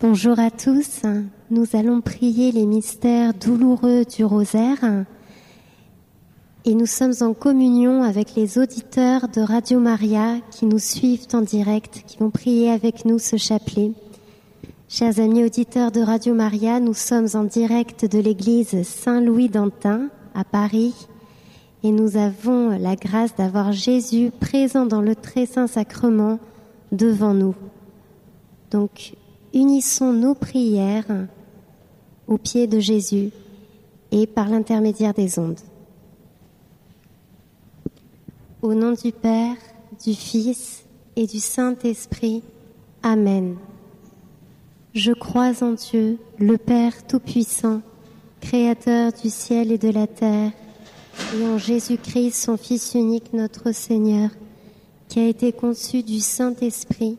Bonjour à tous. Nous allons prier les mystères douloureux du rosaire et nous sommes en communion avec les auditeurs de Radio Maria qui nous suivent en direct, qui vont prier avec nous ce chapelet. Chers amis auditeurs de Radio Maria, nous sommes en direct de l'église Saint-Louis d'Antin à Paris et nous avons la grâce d'avoir Jésus présent dans le très saint sacrement devant nous. Donc, unissons nos prières au pied de Jésus et par l'intermédiaire des ondes. Au nom du Père, du Fils et du Saint-Esprit. Amen. Je crois en Dieu, le Père Tout-Puissant, Créateur du ciel et de la terre, et en Jésus-Christ, son Fils unique, notre Seigneur, qui a été conçu du Saint-Esprit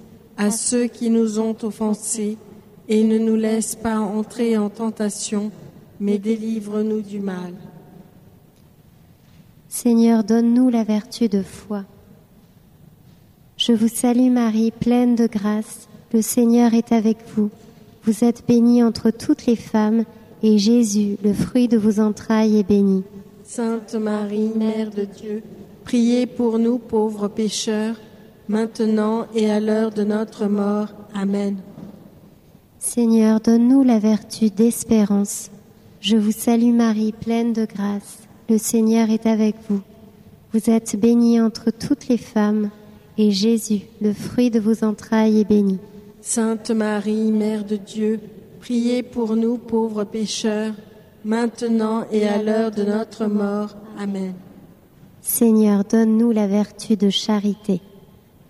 à ceux qui nous ont offensés, et ne nous laisse pas entrer en tentation, mais délivre-nous du mal. Seigneur, donne-nous la vertu de foi. Je vous salue Marie, pleine de grâce, le Seigneur est avec vous. Vous êtes bénie entre toutes les femmes, et Jésus, le fruit de vos entrailles, est béni. Sainte Marie, Mère de Dieu, priez pour nous pauvres pécheurs, maintenant et à l'heure de notre mort. Amen. Seigneur, donne-nous la vertu d'espérance. Je vous salue Marie, pleine de grâce. Le Seigneur est avec vous. Vous êtes bénie entre toutes les femmes, et Jésus, le fruit de vos entrailles, est béni. Sainte Marie, Mère de Dieu, priez pour nous pauvres pécheurs, maintenant et à l'heure de notre mort. Amen. Seigneur, donne-nous la vertu de charité.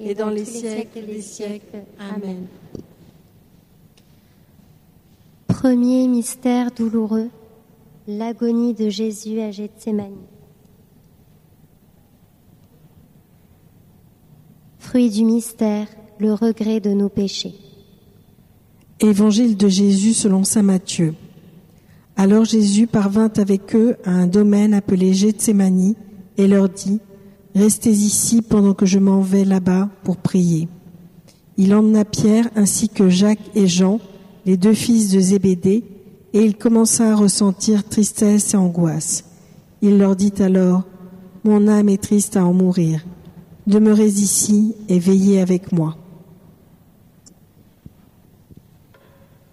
et dans les siècles des siècles. Amen. Premier mystère douloureux, l'agonie de Jésus à Gethsemane. Fruit du mystère, le regret de nos péchés. Évangile de Jésus selon saint Matthieu. Alors Jésus parvint avec eux à un domaine appelé Gethsemane et leur dit Restez ici pendant que je m'en vais là-bas pour prier. Il emmena Pierre ainsi que Jacques et Jean, les deux fils de Zébédée, et il commença à ressentir tristesse et angoisse. Il leur dit alors, Mon âme est triste à en mourir. Demeurez ici et veillez avec moi.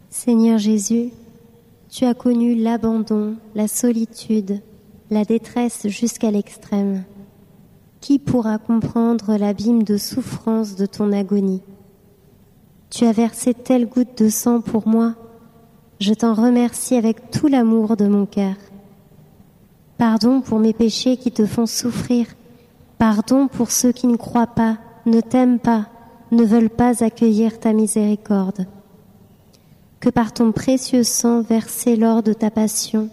Seigneur Jésus, tu as connu l'abandon, la solitude, la détresse jusqu'à l'extrême. Qui pourra comprendre l'abîme de souffrance de ton agonie Tu as versé telle goutte de sang pour moi. Je t'en remercie avec tout l'amour de mon cœur. Pardon pour mes péchés qui te font souffrir. Pardon pour ceux qui ne croient pas, ne t'aiment pas, ne veulent pas accueillir ta miséricorde. Que par ton précieux sang versé lors de ta passion,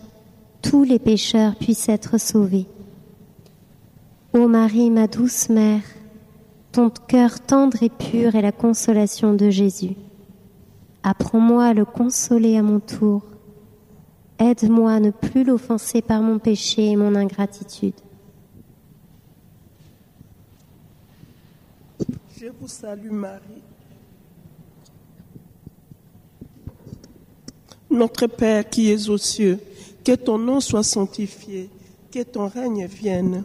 tous les pécheurs puissent être sauvés. Ô Marie, ma douce mère, ton cœur tendre et pur est la consolation de Jésus. Apprends-moi à le consoler à mon tour. Aide-moi à ne plus l'offenser par mon péché et mon ingratitude. Je vous salue Marie. Notre Père qui es aux cieux, que ton nom soit sanctifié, que ton règne vienne,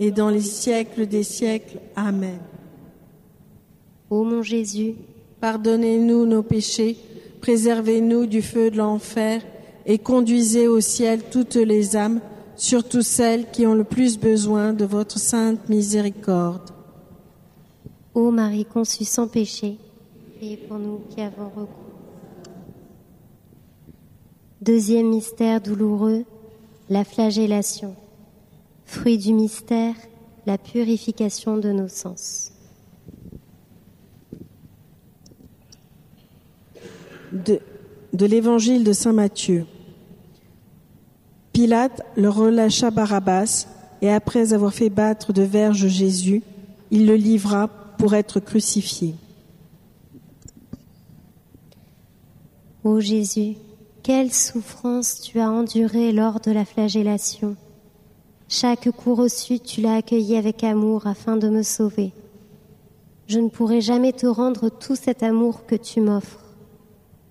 et dans les siècles des siècles. Amen. Ô mon Jésus, Pardonnez-nous nos péchés, préservez-nous du feu de l'enfer, et conduisez au ciel toutes les âmes, surtout celles qui ont le plus besoin de votre sainte miséricorde. ô Marie conçue sans péché, priez pour nous qui avons recours. Deuxième mystère douloureux, la flagellation. Fruit du mystère, la purification de nos sens. de, de l'évangile de Saint Matthieu. Pilate leur relâcha Barabbas, et après avoir fait battre de verges Jésus, il le livra pour être crucifié. Ô Jésus, quelle souffrance tu as endurée lors de la flagellation. Chaque coup reçu, tu l'as accueilli avec amour afin de me sauver. Je ne pourrai jamais te rendre tout cet amour que tu m'offres.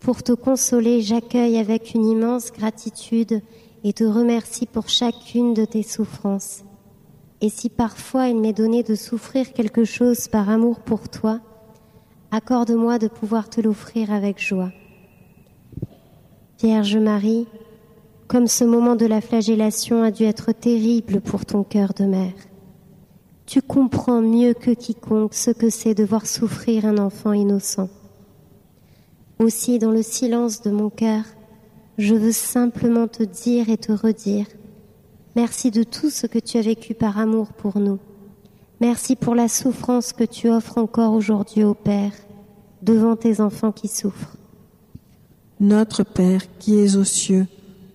Pour te consoler, j'accueille avec une immense gratitude et te remercie pour chacune de tes souffrances. Et si parfois il m'est donné de souffrir quelque chose par amour pour toi, accorde-moi de pouvoir te l'offrir avec joie. Vierge Marie, comme ce moment de la flagellation a dû être terrible pour ton cœur de mère. Tu comprends mieux que quiconque ce que c'est de voir souffrir un enfant innocent. Aussi, dans le silence de mon cœur, je veux simplement te dire et te redire, merci de tout ce que tu as vécu par amour pour nous. Merci pour la souffrance que tu offres encore aujourd'hui au Père, devant tes enfants qui souffrent. Notre Père qui es aux cieux,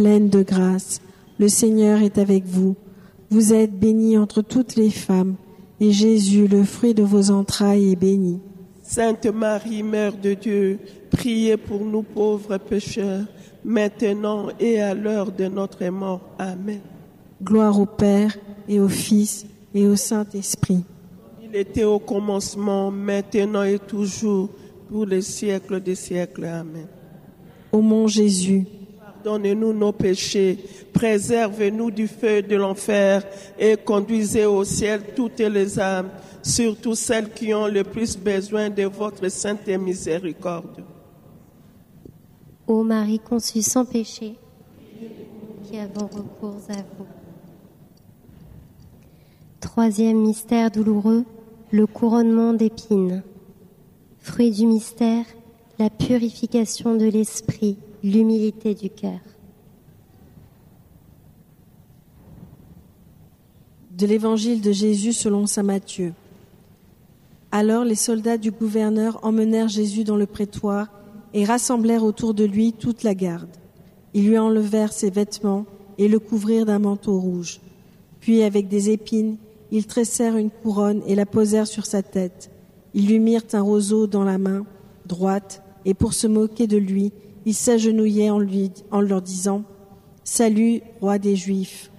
pleine de grâce. Le Seigneur est avec vous. Vous êtes bénie entre toutes les femmes, et Jésus, le fruit de vos entrailles, est béni. Sainte Marie, Mère de Dieu, priez pour nous pauvres pécheurs, maintenant et à l'heure de notre mort. Amen. Gloire au Père et au Fils et au Saint-Esprit. Il était au commencement, maintenant et toujours, pour les siècles des siècles. Amen. Ô mon Jésus, pardonne-nous nos péchés, préserve-nous du feu de l'enfer et conduisez au ciel toutes les âmes, surtout celles qui ont le plus besoin de votre sainte miséricorde. Ô Marie conçue sans péché, qui avons recours à vous. Troisième mystère douloureux, le couronnement d'épines. Fruit du mystère, la purification de l'esprit, l'humilité du cœur. De l'évangile de Jésus selon saint Matthieu. Alors les soldats du gouverneur emmenèrent Jésus dans le prétoire et rassemblèrent autour de lui toute la garde. Ils lui enlevèrent ses vêtements et le couvrirent d'un manteau rouge. Puis avec des épines, ils tressèrent une couronne et la posèrent sur sa tête. Ils lui mirent un roseau dans la main droite, et pour se moquer de lui, ils s'agenouillaient en, en leur disant Salut, roi des Juifs.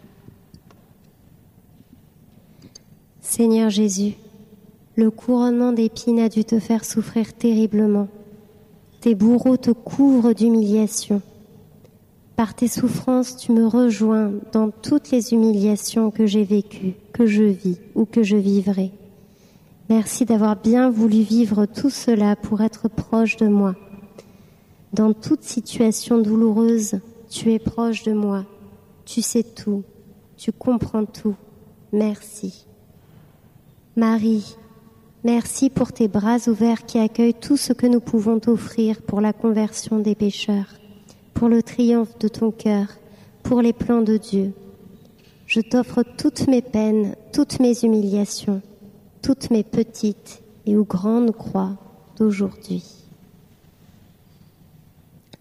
Seigneur Jésus, le couronnement d'épines a dû te faire souffrir terriblement. Tes bourreaux te couvrent d'humiliation. Par tes souffrances, tu me rejoins dans toutes les humiliations que j'ai vécues, que je vis ou que je vivrai. Merci d'avoir bien voulu vivre tout cela pour être proche de moi. Dans toute situation douloureuse, tu es proche de moi. Tu sais tout. Tu comprends tout. Merci. Marie, merci pour tes bras ouverts qui accueillent tout ce que nous pouvons t'offrir pour la conversion des pécheurs, pour le triomphe de ton cœur, pour les plans de Dieu. Je t'offre toutes mes peines, toutes mes humiliations toutes mes petites et ou grandes croix d'aujourd'hui.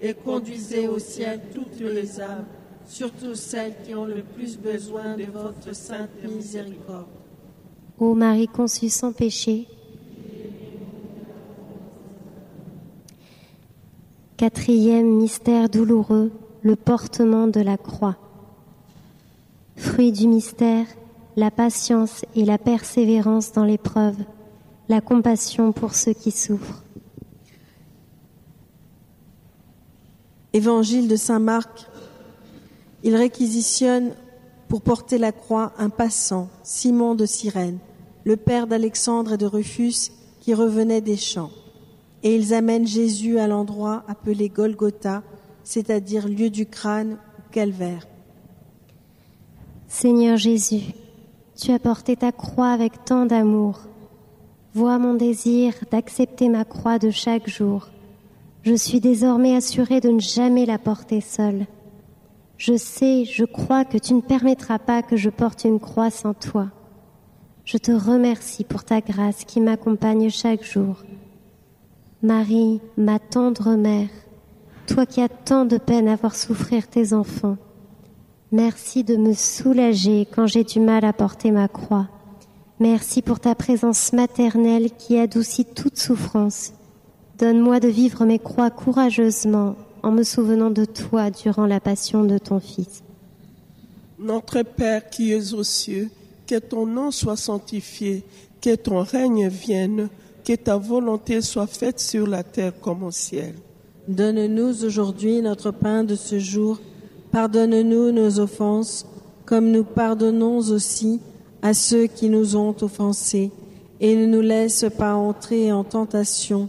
et conduisez au ciel toutes les âmes, surtout celles qui ont le plus besoin de votre sainte miséricorde. ô Marie conçue sans péché. Quatrième mystère douloureux, le portement de la croix. Fruit du mystère, la patience et la persévérance dans l'épreuve, la compassion pour ceux qui souffrent. Évangile de Saint Marc. Il réquisitionne pour porter la croix un passant, Simon de Cyrène, le père d'Alexandre et de Rufus, qui revenait des champs. Et ils amènent Jésus à l'endroit appelé Golgotha, c'est-à-dire lieu du crâne ou calvaire. Seigneur Jésus, tu as porté ta croix avec tant d'amour. Vois mon désir d'accepter ma croix de chaque jour. Je suis désormais assurée de ne jamais la porter seule. Je sais, je crois que tu ne permettras pas que je porte une croix sans toi. Je te remercie pour ta grâce qui m'accompagne chaque jour. Marie, ma tendre mère, toi qui as tant de peine à voir souffrir tes enfants, merci de me soulager quand j'ai du mal à porter ma croix. Merci pour ta présence maternelle qui adoucit toute souffrance. Donne-moi de vivre mes croix courageusement en me souvenant de toi durant la passion de ton Fils. Notre Père qui es aux cieux, que ton nom soit sanctifié, que ton règne vienne, que ta volonté soit faite sur la terre comme au ciel. Donne-nous aujourd'hui notre pain de ce jour. Pardonne-nous nos offenses, comme nous pardonnons aussi à ceux qui nous ont offensés. Et ne nous laisse pas entrer en tentation,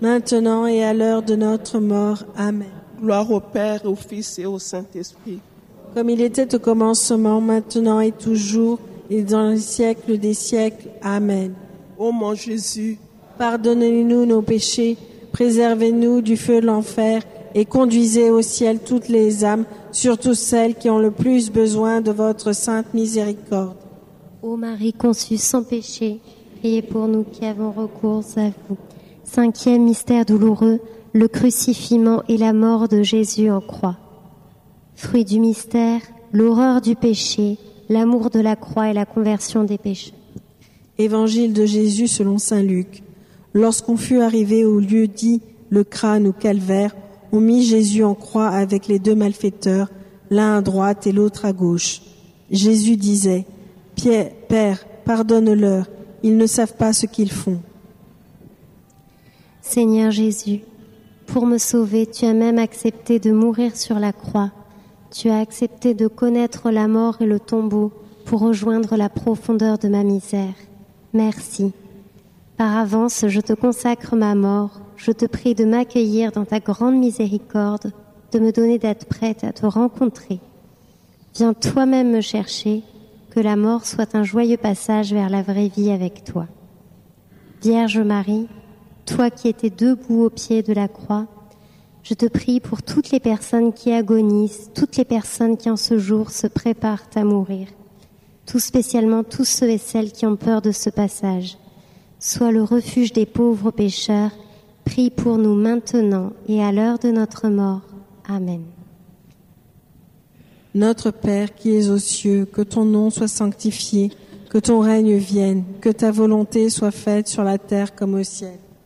maintenant et à l'heure de notre mort. Amen. Gloire au Père, au Fils et au Saint-Esprit. Comme il était au commencement, maintenant et toujours, et dans les siècles des siècles. Amen. Ô mon Jésus, Pardonnez-nous nos péchés, préservez-nous du feu de l'enfer, et conduisez au ciel toutes les âmes, surtout celles qui ont le plus besoin de votre sainte miséricorde. Ô Marie conçue sans péché, priez pour nous qui avons recours à vous. Cinquième mystère douloureux, le crucifixion et la mort de Jésus en croix. Fruit du mystère, l'horreur du péché, l'amour de la croix et la conversion des pécheurs. Évangile de Jésus selon Saint Luc. Lorsqu'on fut arrivé au lieu dit le crâne ou calvaire, on mit Jésus en croix avec les deux malfaiteurs, l'un à droite et l'autre à gauche. Jésus disait, Pierre, Père, pardonne-leur, ils ne savent pas ce qu'ils font. Seigneur Jésus, pour me sauver, tu as même accepté de mourir sur la croix. Tu as accepté de connaître la mort et le tombeau pour rejoindre la profondeur de ma misère. Merci. Par avance, je te consacre ma mort. Je te prie de m'accueillir dans ta grande miséricorde, de me donner d'être prête à te rencontrer. Viens toi-même me chercher, que la mort soit un joyeux passage vers la vraie vie avec toi. Vierge Marie, toi qui étais debout au pied de la croix, je te prie pour toutes les personnes qui agonisent, toutes les personnes qui en ce jour se préparent à mourir, tout spécialement tous ceux et celles qui ont peur de ce passage. Sois le refuge des pauvres pécheurs, prie pour nous maintenant et à l'heure de notre mort. Amen. Notre Père qui es aux cieux, que ton nom soit sanctifié, que ton règne vienne, que ta volonté soit faite sur la terre comme au ciel.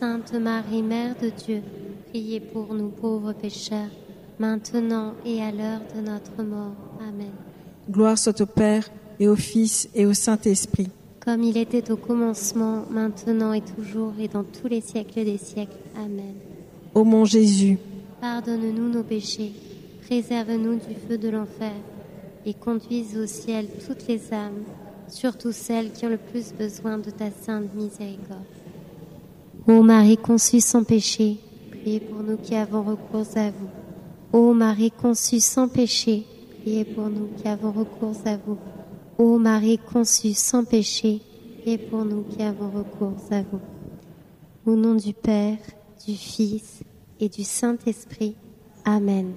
Sainte Marie, Mère de Dieu, priez pour nous pauvres pécheurs, maintenant et à l'heure de notre mort. Amen. Gloire soit au Père, et au Fils, et au Saint-Esprit. Comme il était au commencement, maintenant et toujours, et dans tous les siècles des siècles. Amen. Ô mon Jésus, Pardonne-nous nos péchés, préserve-nous du feu de l'enfer, et conduise au ciel toutes les âmes, surtout celles qui ont le plus besoin de ta sainte miséricorde. Ô Marie conçue sans péché, priez pour nous qui avons recours à vous. Ô Marie conçue sans péché, priez pour nous qui avons recours à vous. Ô Marie conçue sans péché, priez pour nous qui avons recours à vous. Au nom du Père, du Fils et du Saint-Esprit. Amen.